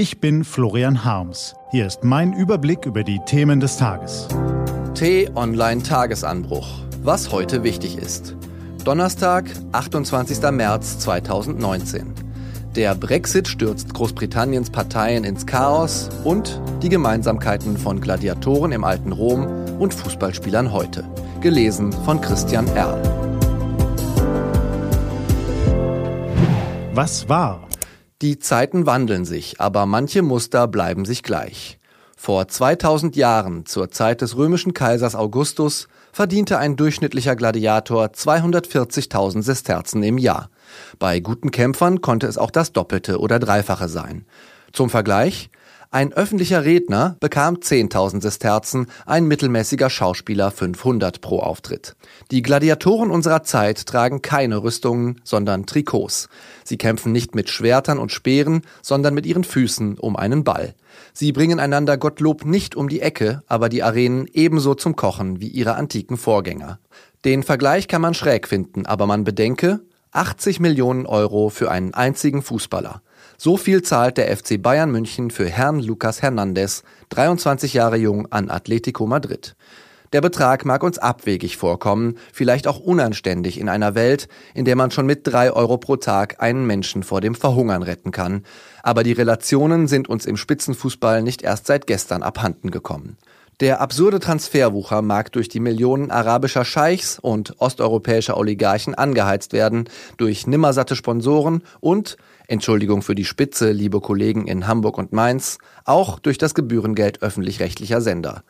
Ich bin Florian Harms. Hier ist mein Überblick über die Themen des Tages. T-Online Tagesanbruch. Was heute wichtig ist. Donnerstag, 28. März 2019. Der Brexit stürzt Großbritanniens Parteien ins Chaos und die Gemeinsamkeiten von Gladiatoren im alten Rom und Fußballspielern heute. Gelesen von Christian Erl. Was war? Die Zeiten wandeln sich, aber manche Muster bleiben sich gleich. Vor 2000 Jahren, zur Zeit des römischen Kaisers Augustus, verdiente ein durchschnittlicher Gladiator 240.000 Sesterzen im Jahr. Bei guten Kämpfern konnte es auch das Doppelte oder Dreifache sein. Zum Vergleich, ein öffentlicher Redner bekam 10.000 Sesterzen, ein mittelmäßiger Schauspieler 500 pro Auftritt. Die Gladiatoren unserer Zeit tragen keine Rüstungen, sondern Trikots. Sie kämpfen nicht mit Schwertern und Speeren, sondern mit ihren Füßen um einen Ball. Sie bringen einander Gottlob nicht um die Ecke, aber die Arenen ebenso zum Kochen wie ihre antiken Vorgänger. Den Vergleich kann man schräg finden, aber man bedenke, 80 Millionen Euro für einen einzigen Fußballer. So viel zahlt der FC Bayern München für Herrn Lucas Hernandez, 23 Jahre jung, an Atletico Madrid. Der Betrag mag uns abwegig vorkommen, vielleicht auch unanständig in einer Welt, in der man schon mit drei Euro pro Tag einen Menschen vor dem Verhungern retten kann. Aber die Relationen sind uns im Spitzenfußball nicht erst seit gestern abhanden gekommen. Der absurde Transferwucher mag durch die Millionen arabischer Scheichs und osteuropäischer Oligarchen angeheizt werden, durch nimmersatte Sponsoren und, Entschuldigung für die Spitze, liebe Kollegen in Hamburg und Mainz, auch durch das Gebührengeld öffentlich-rechtlicher Sender.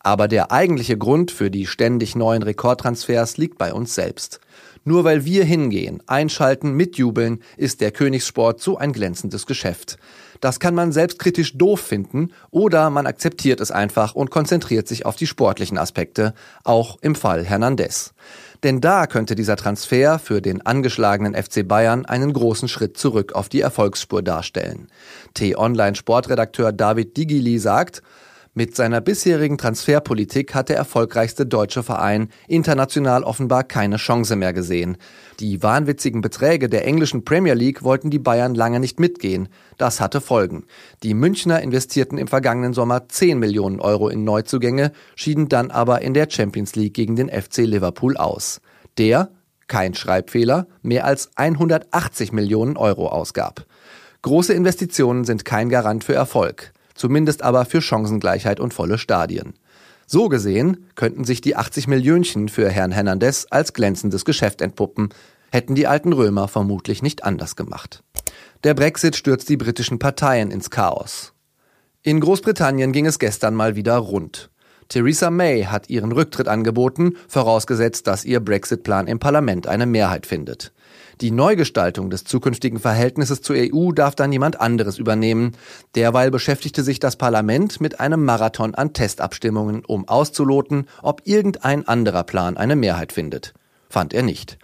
Aber der eigentliche Grund für die ständig neuen Rekordtransfers liegt bei uns selbst. Nur weil wir hingehen, einschalten, mitjubeln, ist der Königssport so ein glänzendes Geschäft. Das kann man selbstkritisch doof finden oder man akzeptiert es einfach und konzentriert sich auf die sportlichen Aspekte, auch im Fall Hernandez. Denn da könnte dieser Transfer für den angeschlagenen FC Bayern einen großen Schritt zurück auf die Erfolgsspur darstellen. T-Online-Sportredakteur David Digili sagt, mit seiner bisherigen Transferpolitik hat der erfolgreichste deutsche Verein international offenbar keine Chance mehr gesehen. Die wahnwitzigen Beträge der englischen Premier League wollten die Bayern lange nicht mitgehen. Das hatte Folgen. Die Münchner investierten im vergangenen Sommer 10 Millionen Euro in Neuzugänge, schieden dann aber in der Champions League gegen den FC Liverpool aus. Der, kein Schreibfehler, mehr als 180 Millionen Euro ausgab. Große Investitionen sind kein Garant für Erfolg zumindest aber für Chancengleichheit und volle Stadien. So gesehen könnten sich die 80 Millionchen für Herrn Hernandez als glänzendes Geschäft entpuppen, hätten die alten Römer vermutlich nicht anders gemacht. Der Brexit stürzt die britischen Parteien ins Chaos. In Großbritannien ging es gestern mal wieder rund. Theresa May hat ihren Rücktritt angeboten, vorausgesetzt, dass ihr Brexit-Plan im Parlament eine Mehrheit findet. Die Neugestaltung des zukünftigen Verhältnisses zur EU darf dann niemand anderes übernehmen. Derweil beschäftigte sich das Parlament mit einem Marathon an Testabstimmungen, um auszuloten, ob irgendein anderer Plan eine Mehrheit findet. Fand er nicht.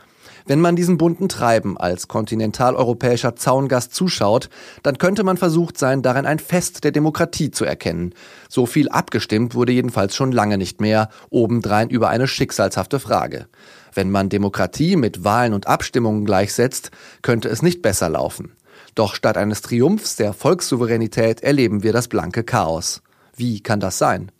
Wenn man diesem bunten Treiben als kontinentaleuropäischer Zaungast zuschaut, dann könnte man versucht sein, darin ein Fest der Demokratie zu erkennen. So viel abgestimmt wurde jedenfalls schon lange nicht mehr, obendrein über eine schicksalshafte Frage. Wenn man Demokratie mit Wahlen und Abstimmungen gleichsetzt, könnte es nicht besser laufen. Doch statt eines Triumphs der Volkssouveränität erleben wir das blanke Chaos. Wie kann das sein?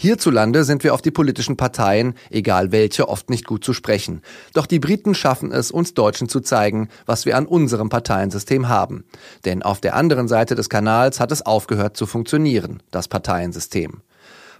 Hierzulande sind wir auf die politischen Parteien, egal welche, oft nicht gut zu sprechen. Doch die Briten schaffen es, uns Deutschen zu zeigen, was wir an unserem Parteiensystem haben. Denn auf der anderen Seite des Kanals hat es aufgehört zu funktionieren, das Parteiensystem.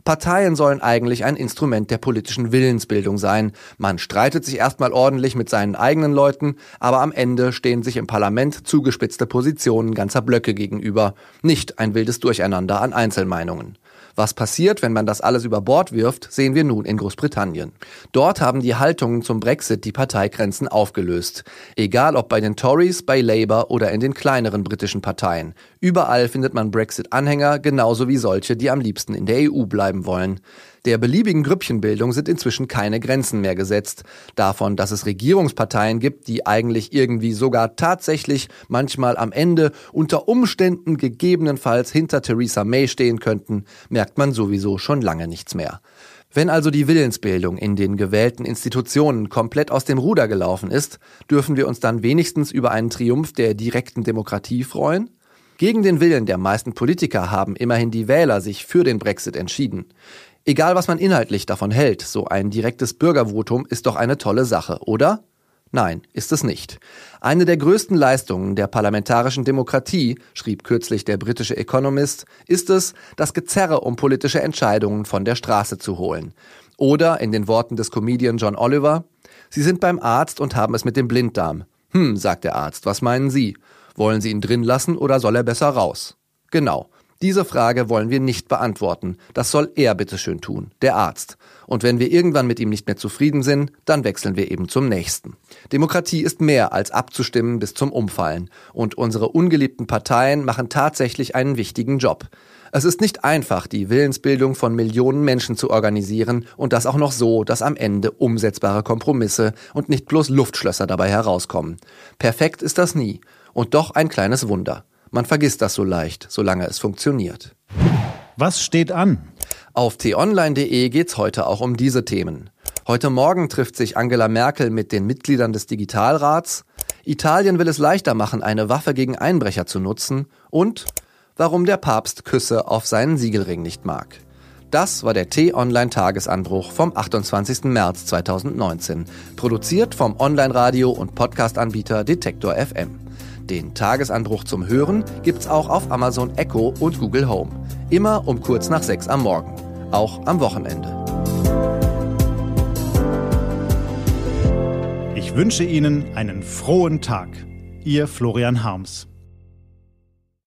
Parteien sollen eigentlich ein Instrument der politischen Willensbildung sein. Man streitet sich erstmal ordentlich mit seinen eigenen Leuten, aber am Ende stehen sich im Parlament zugespitzte Positionen ganzer Blöcke gegenüber, nicht ein wildes Durcheinander an Einzelmeinungen. Was passiert, wenn man das alles über Bord wirft, sehen wir nun in Großbritannien. Dort haben die Haltungen zum Brexit die Parteigrenzen aufgelöst. Egal ob bei den Tories, bei Labour oder in den kleineren britischen Parteien. Überall findet man Brexit-Anhänger, genauso wie solche, die am liebsten in der EU bleiben wollen. Der beliebigen Grüppchenbildung sind inzwischen keine Grenzen mehr gesetzt. Davon, dass es Regierungsparteien gibt, die eigentlich irgendwie sogar tatsächlich manchmal am Ende unter Umständen gegebenenfalls hinter Theresa May stehen könnten, merkt man sowieso schon lange nichts mehr. Wenn also die Willensbildung in den gewählten Institutionen komplett aus dem Ruder gelaufen ist, dürfen wir uns dann wenigstens über einen Triumph der direkten Demokratie freuen? Gegen den Willen der meisten Politiker haben immerhin die Wähler sich für den Brexit entschieden. Egal was man inhaltlich davon hält, so ein direktes Bürgervotum ist doch eine tolle Sache, oder? Nein, ist es nicht. Eine der größten Leistungen der parlamentarischen Demokratie, schrieb kürzlich der britische Economist, ist es, das Gezerre um politische Entscheidungen von der Straße zu holen. Oder in den Worten des Comedian John Oliver, Sie sind beim Arzt und haben es mit dem Blinddarm. Hm, sagt der Arzt, was meinen Sie? Wollen Sie ihn drin lassen oder soll er besser raus? Genau. Diese Frage wollen wir nicht beantworten. Das soll er bitteschön tun, der Arzt. Und wenn wir irgendwann mit ihm nicht mehr zufrieden sind, dann wechseln wir eben zum nächsten. Demokratie ist mehr als abzustimmen bis zum Umfallen. Und unsere ungeliebten Parteien machen tatsächlich einen wichtigen Job. Es ist nicht einfach, die Willensbildung von Millionen Menschen zu organisieren und das auch noch so, dass am Ende umsetzbare Kompromisse und nicht bloß Luftschlösser dabei herauskommen. Perfekt ist das nie. Und doch ein kleines Wunder. Man vergisst das so leicht, solange es funktioniert. Was steht an? Auf t-online.de geht's heute auch um diese Themen. Heute Morgen trifft sich Angela Merkel mit den Mitgliedern des Digitalrats. Italien will es leichter machen, eine Waffe gegen Einbrecher zu nutzen. Und warum der Papst Küsse auf seinen Siegelring nicht mag. Das war der T-Online-Tagesanbruch vom 28. März 2019, produziert vom Online-Radio- und Podcast-Anbieter Detektor FM. Den Tagesanbruch zum Hören gibt's auch auf Amazon Echo und Google Home. Immer um kurz nach sechs am Morgen. Auch am Wochenende. Ich wünsche Ihnen einen frohen Tag. Ihr Florian Harms.